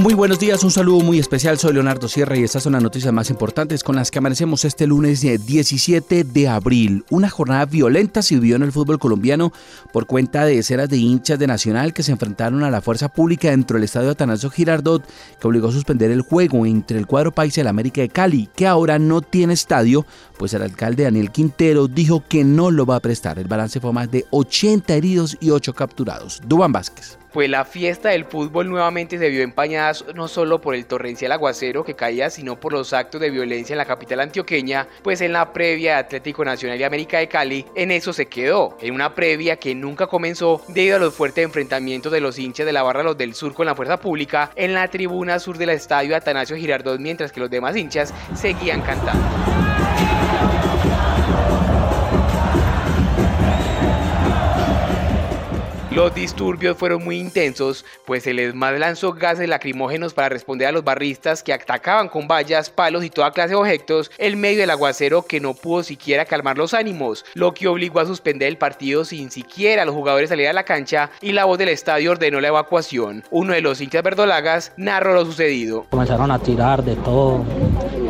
Muy buenos días, un saludo muy especial. Soy Leonardo Sierra y estas son las noticias más importantes con las que amanecemos este lunes 17 de abril. Una jornada violenta se vivió en el fútbol colombiano por cuenta de decenas de hinchas de Nacional que se enfrentaron a la fuerza pública dentro del estadio Atanasio Girardot, que obligó a suspender el juego entre el cuadro país y el América de Cali, que ahora no tiene estadio, pues el alcalde Daniel Quintero dijo que no lo va a prestar. El balance fue más de 80 heridos y 8 capturados. Dubán Vázquez pues la fiesta del fútbol nuevamente se vio empañada no solo por el torrencial aguacero que caía, sino por los actos de violencia en la capital antioqueña, pues en la previa de Atlético Nacional y América de Cali, en eso se quedó, en una previa que nunca comenzó debido a los fuertes enfrentamientos de los hinchas de la barra Los del Sur con la fuerza pública en la tribuna sur del estadio Atanasio Girardot, mientras que los demás hinchas seguían cantando. Los disturbios fueron muy intensos, pues el ESMAD lanzó gases lacrimógenos para responder a los barristas que atacaban con vallas, palos y toda clase de objetos en medio del aguacero que no pudo siquiera calmar los ánimos, lo que obligó a suspender el partido sin siquiera los jugadores salir a la cancha y la voz del estadio ordenó la evacuación. Uno de los hinchas verdolagas narró lo sucedido. Comenzaron a tirar de todo,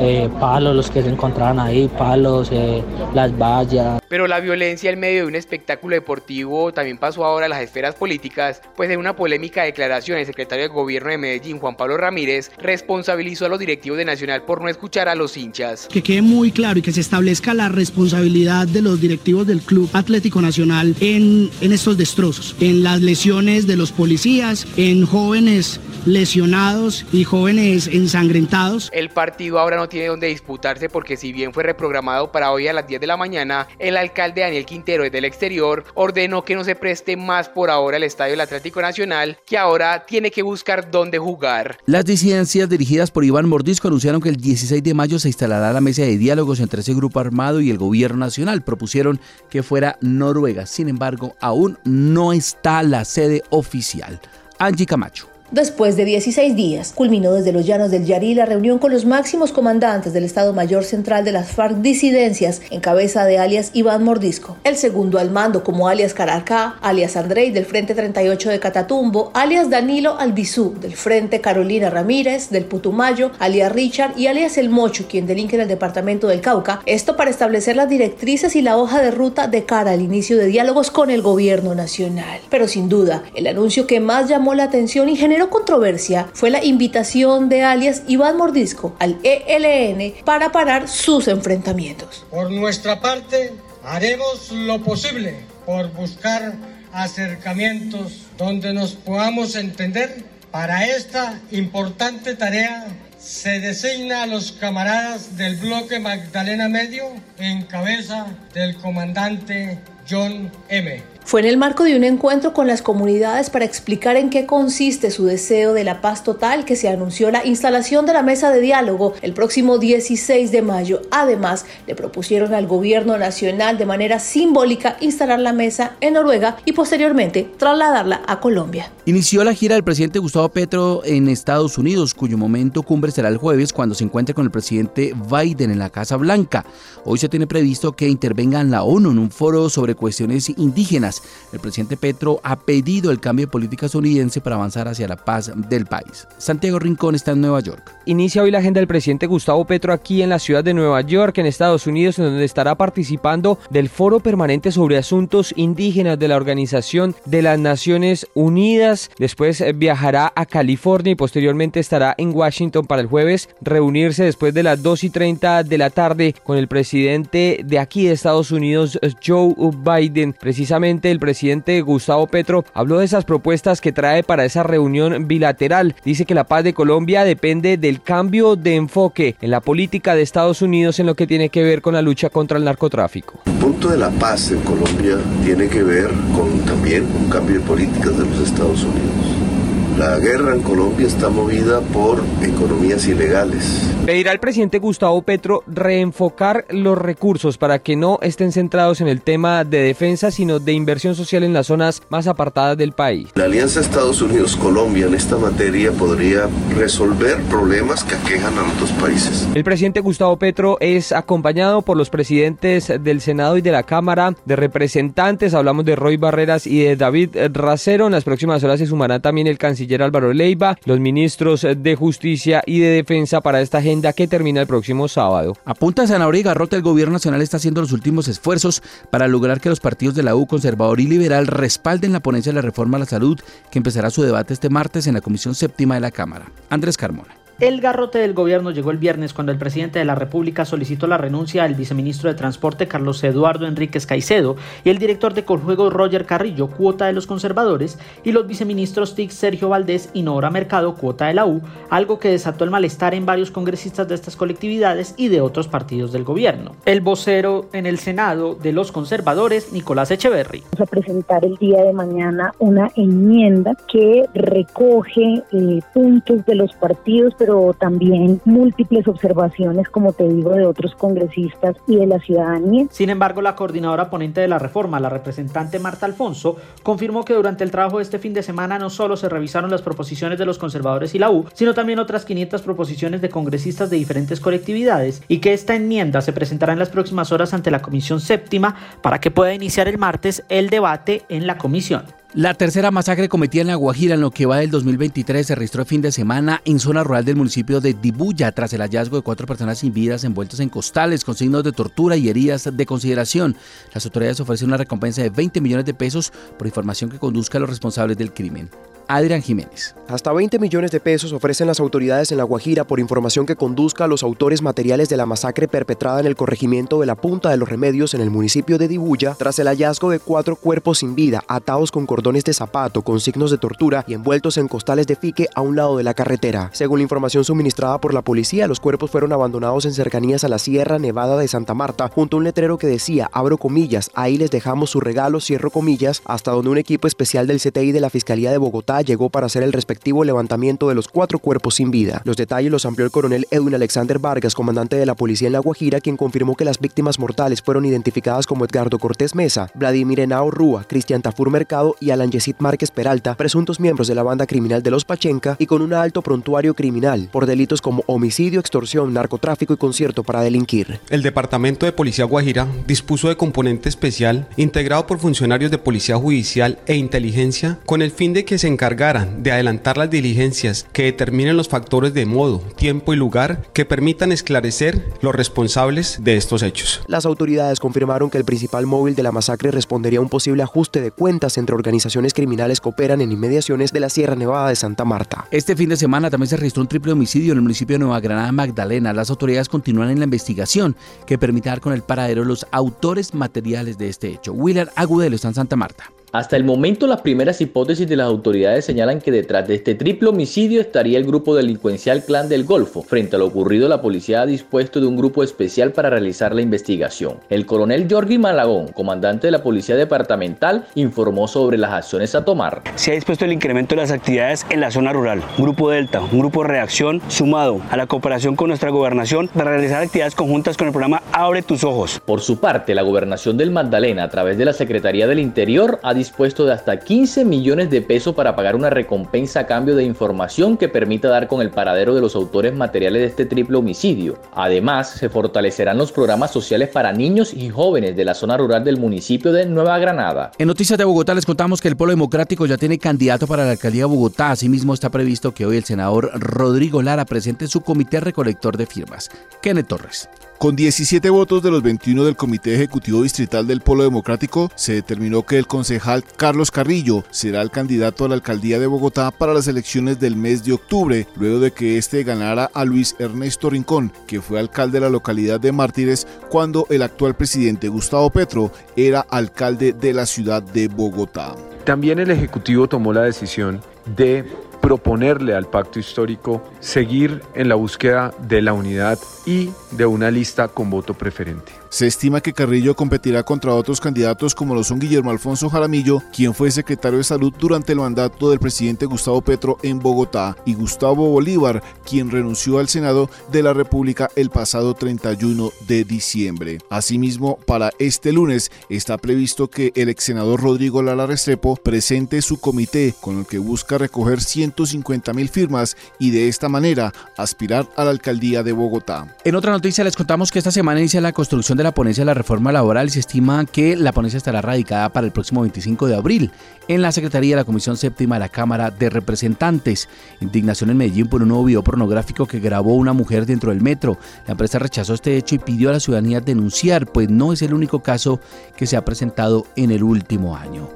eh, palos los que se encontraban ahí, palos, eh, las vallas. Pero la violencia en medio de un espectáculo deportivo también pasó ahora a las esferas políticas, pues en una polémica declaración el secretario de gobierno de Medellín, Juan Pablo Ramírez, responsabilizó a los directivos de Nacional por no escuchar a los hinchas. Que quede muy claro y que se establezca la responsabilidad de los directivos del Club Atlético Nacional en, en estos destrozos, en las lesiones de los policías, en jóvenes lesionados y jóvenes ensangrentados. El partido ahora no tiene donde disputarse porque si bien fue reprogramado para hoy a las 10 de la mañana, el alcalde Daniel Quintero desde el exterior ordenó que no se preste más por ahora el Estadio del Atlético Nacional, que ahora tiene que buscar dónde jugar. Las disidencias dirigidas por Iván Mordisco anunciaron que el 16 de mayo se instalará la mesa de diálogos entre ese grupo armado y el gobierno nacional. Propusieron que fuera Noruega. Sin embargo, aún no está la sede oficial. Angie Camacho. Después de 16 días, culminó desde los llanos del Yarí la reunión con los máximos comandantes del Estado Mayor Central de las FARC disidencias en cabeza de alias Iván Mordisco, el segundo al mando como alias Caracá, alias Andrei del Frente 38 de Catatumbo, alias Danilo Albizú del Frente Carolina Ramírez del Putumayo, alias Richard y alias El Mocho, quien delinque en el departamento del Cauca, esto para establecer las directrices y la hoja de ruta de cara al inicio de diálogos con el gobierno nacional. Pero sin duda, el anuncio que más llamó la atención y generó controversia fue la invitación de alias Iván Mordisco al ELN para parar sus enfrentamientos. Por nuestra parte, haremos lo posible por buscar acercamientos donde nos podamos entender. Para esta importante tarea se designa a los camaradas del bloque Magdalena Medio en cabeza del comandante John M. Fue en el marco de un encuentro con las comunidades para explicar en qué consiste su deseo de la paz total que se anunció la instalación de la mesa de diálogo el próximo 16 de mayo. Además, le propusieron al gobierno nacional de manera simbólica instalar la mesa en Noruega y posteriormente trasladarla a Colombia. Inició la gira del presidente Gustavo Petro en Estados Unidos, cuyo momento cumbre será el jueves cuando se encuentre con el presidente Biden en la Casa Blanca. Hoy se tiene previsto que intervenga en la ONU en un foro sobre cuestiones indígenas El presidente Petro ha pedido el cambio de política estadounidense para avanzar hacia la paz del país. Santiago Rincón está en Nueva York. Inicia hoy la agenda del presidente Gustavo Petro aquí en la ciudad de Nueva York, en Estados Unidos, en donde estará participando del Foro Permanente sobre Asuntos Indígenas de la Organización de las Naciones Unidas. Después eh, viajará a California y posteriormente estará en Washington para el jueves reunirse después de las 2 y 30 de la tarde con el presidente de aquí de Estados Unidos, Joe Biden. Precisamente el presidente Gustavo Petro habló de esas propuestas que trae para esa reunión bilateral. Dice que la paz de Colombia depende del cambio de enfoque en la política de Estados Unidos en lo que tiene que ver con la lucha contra el narcotráfico. El punto de la paz en Colombia tiene que ver con también un cambio de políticas de los Estados Unidos. La guerra en Colombia está movida por economías ilegales. Pedirá al presidente Gustavo Petro reenfocar los recursos para que no estén centrados en el tema de defensa, sino de inversión social en las zonas más apartadas del país. La alianza Estados Unidos-Colombia en esta materia podría resolver problemas que aquejan a los dos países. El presidente Gustavo Petro es acompañado por los presidentes del Senado y de la Cámara de Representantes. Hablamos de Roy Barreras y de David Racero. En las próximas horas se sumará también el canciller Álvaro Leiva, los ministros de Justicia y de Defensa para esta agenda que termina el próximo sábado. A punta de zanahoria y garrote, el gobierno nacional está haciendo los últimos esfuerzos para lograr que los partidos de la U, conservador y liberal, respalden la ponencia de la reforma a la salud que empezará su debate este martes en la Comisión Séptima de la Cámara. Andrés Carmona. El garrote del gobierno llegó el viernes cuando el presidente de la República solicitó la renuncia del viceministro de Transporte Carlos Eduardo Enríquez Caicedo y el director de Coljuego Roger Carrillo, cuota de los conservadores, y los viceministros TIC Sergio Valdés y Nora Mercado, cuota de la U, algo que desató el malestar en varios congresistas de estas colectividades y de otros partidos del gobierno. El vocero en el Senado de los conservadores, Nicolás Echeverry. Vamos a presentar el día de mañana una enmienda que recoge eh, puntos de los partidos, pero también múltiples observaciones, como te digo, de otros congresistas y de la ciudadanía. Sin embargo, la coordinadora ponente de la reforma, la representante Marta Alfonso, confirmó que durante el trabajo de este fin de semana no solo se revisaron las proposiciones de los conservadores y la U, sino también otras 500 proposiciones de congresistas de diferentes colectividades y que esta enmienda se presentará en las próximas horas ante la Comisión Séptima para que pueda iniciar el martes el debate en la comisión. La tercera masacre cometida en La Guajira en lo que va del 2023 se registró el fin de semana en zona rural del municipio de Dibuya tras el hallazgo de cuatro personas sin vidas envueltas en costales con signos de tortura y heridas de consideración. Las autoridades ofrecen una recompensa de 20 millones de pesos por información que conduzca a los responsables del crimen. Adrián Jiménez. Hasta 20 millones de pesos ofrecen las autoridades en La Guajira por información que conduzca a los autores materiales de la masacre perpetrada en el corregimiento de la Punta de los Remedios en el municipio de Dibuya tras el hallazgo de cuatro cuerpos sin vida atados con cordones de zapato con signos de tortura y envueltos en costales de fique a un lado de la carretera. Según la información suministrada por la policía, los cuerpos fueron abandonados en cercanías a la Sierra Nevada de Santa Marta junto a un letrero que decía, abro comillas, ahí les dejamos su regalo, cierro comillas, hasta donde un equipo especial del CTI de la Fiscalía de Bogotá llegó para hacer el respectivo levantamiento de los cuatro cuerpos sin vida. Los detalles los amplió el coronel Edwin Alexander Vargas, comandante de la policía en La Guajira, quien confirmó que las víctimas mortales fueron identificadas como Edgardo Cortés Mesa, Vladimir Henao Rúa, Cristian Tafur Mercado y Alan Yesid Márquez Peralta, presuntos miembros de la banda criminal de los Pachenca y con un alto prontuario criminal por delitos como homicidio, extorsión, narcotráfico y concierto para delinquir. El Departamento de Policía Guajira dispuso de componente especial integrado por funcionarios de Policía Judicial e Inteligencia con el fin de que se encargaran de adelantar las diligencias que determinen los factores de modo, tiempo y lugar que permitan esclarecer los responsables de estos hechos. Las autoridades confirmaron que el principal móvil de la masacre respondería a un posible ajuste de cuentas entre organizaciones criminales que operan en inmediaciones de la Sierra Nevada de Santa Marta. Este fin de semana también se registró un triple homicidio en el municipio de Nueva Granada, Magdalena. Las autoridades continúan en la investigación que permite dar con el paradero los autores materiales de este hecho. Willard Agudelo está en Santa Marta. Hasta el momento, las primeras hipótesis de las autoridades señalan que detrás de este triple homicidio estaría el grupo delincuencial Clan del Golfo. Frente a lo ocurrido, la policía ha dispuesto de un grupo especial para realizar la investigación. El coronel Jorgi Malagón, comandante de la Policía Departamental, informó sobre las acciones a tomar. Se ha dispuesto el incremento de las actividades en la zona rural. Grupo Delta, un grupo de reacción sumado a la cooperación con nuestra gobernación para realizar actividades conjuntas con el programa Abre tus ojos. Por su parte, la gobernación del Magdalena, a través de la Secretaría del Interior, ha dispuesto de hasta 15 millones de pesos para pagar una recompensa a cambio de información que permita dar con el paradero de los autores materiales de este triple homicidio. Además, se fortalecerán los programas sociales para niños y jóvenes de la zona rural del municipio de Nueva Granada. En Noticias de Bogotá les contamos que el Polo Democrático ya tiene candidato para la alcaldía de Bogotá. Asimismo, está previsto que hoy el senador Rodrigo Lara presente su comité recolector de firmas. Kenneth Torres. Con 17 votos de los 21 del Comité Ejecutivo Distrital del Polo Democrático, se determinó que el concejal Carlos Carrillo será el candidato a la alcaldía de Bogotá para las elecciones del mes de octubre, luego de que este ganara a Luis Ernesto Rincón, que fue alcalde de la localidad de Mártires cuando el actual presidente Gustavo Petro era alcalde de la ciudad de Bogotá. También el Ejecutivo tomó la decisión de proponerle al pacto histórico seguir en la búsqueda de la unidad y de una lista con voto preferente. Se estima que Carrillo competirá contra otros candidatos como lo son Guillermo Alfonso Jaramillo, quien fue secretario de Salud durante el mandato del presidente Gustavo Petro en Bogotá, y Gustavo Bolívar, quien renunció al Senado de la República el pasado 31 de diciembre. Asimismo, para este lunes está previsto que el ex senador Rodrigo Lara Restrepo presente su comité con el que busca recoger 150 mil firmas y de esta manera aspirar a la alcaldía de Bogotá. En otra noticia les contamos que esta semana inicia la construcción de la ponencia de la reforma laboral y se estima que la ponencia estará radicada para el próximo 25 de abril en la Secretaría de la Comisión Séptima de la Cámara de Representantes. Indignación en Medellín por un nuevo video pornográfico que grabó una mujer dentro del metro. La empresa rechazó este hecho y pidió a la ciudadanía denunciar, pues no es el único caso que se ha presentado en el último año.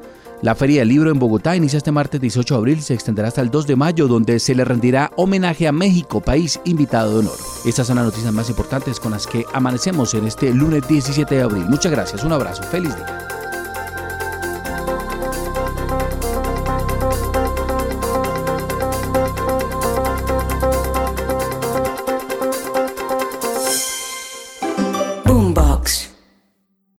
La Feria del Libro en Bogotá inicia este martes 18 de abril y se extenderá hasta el 2 de mayo, donde se le rendirá homenaje a México, país invitado de honor. Estas son las noticias más importantes con las que amanecemos en este lunes 17 de abril. Muchas gracias, un abrazo, feliz día.